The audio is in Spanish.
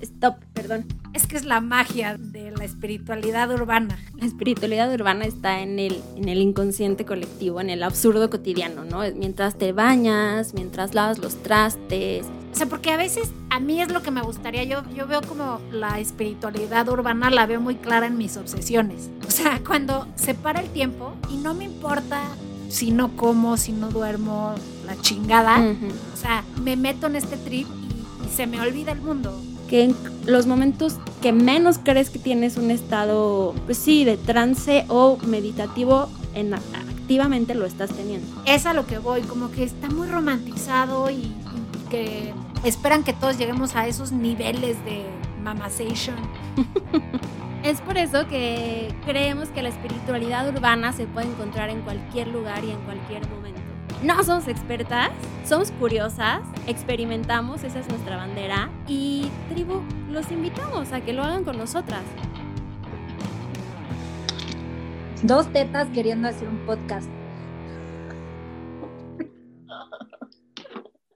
Stop, perdón. Es que es la magia de la espiritualidad urbana. La espiritualidad urbana está en el, en el inconsciente colectivo, en el absurdo cotidiano, ¿no? Mientras te bañas, mientras lavas los trastes. O sea, porque a veces a mí es lo que me gustaría. Yo, yo veo como la espiritualidad urbana la veo muy clara en mis obsesiones. O sea, cuando se para el tiempo y no me importa si no como, si no duermo, la chingada. O sea, me meto en este trip y, y se me olvida el mundo que en los momentos que menos crees que tienes un estado, pues sí, de trance o meditativo, en, activamente lo estás teniendo. Es a lo que voy, como que está muy romantizado y, y que esperan que todos lleguemos a esos niveles de mamazation. Es por eso que creemos que la espiritualidad urbana se puede encontrar en cualquier lugar y en cualquier momento. No somos expertas, somos curiosas, experimentamos, esa es nuestra bandera. Y tribu, los invitamos a que lo hagan con nosotras. Dos tetas queriendo hacer un podcast.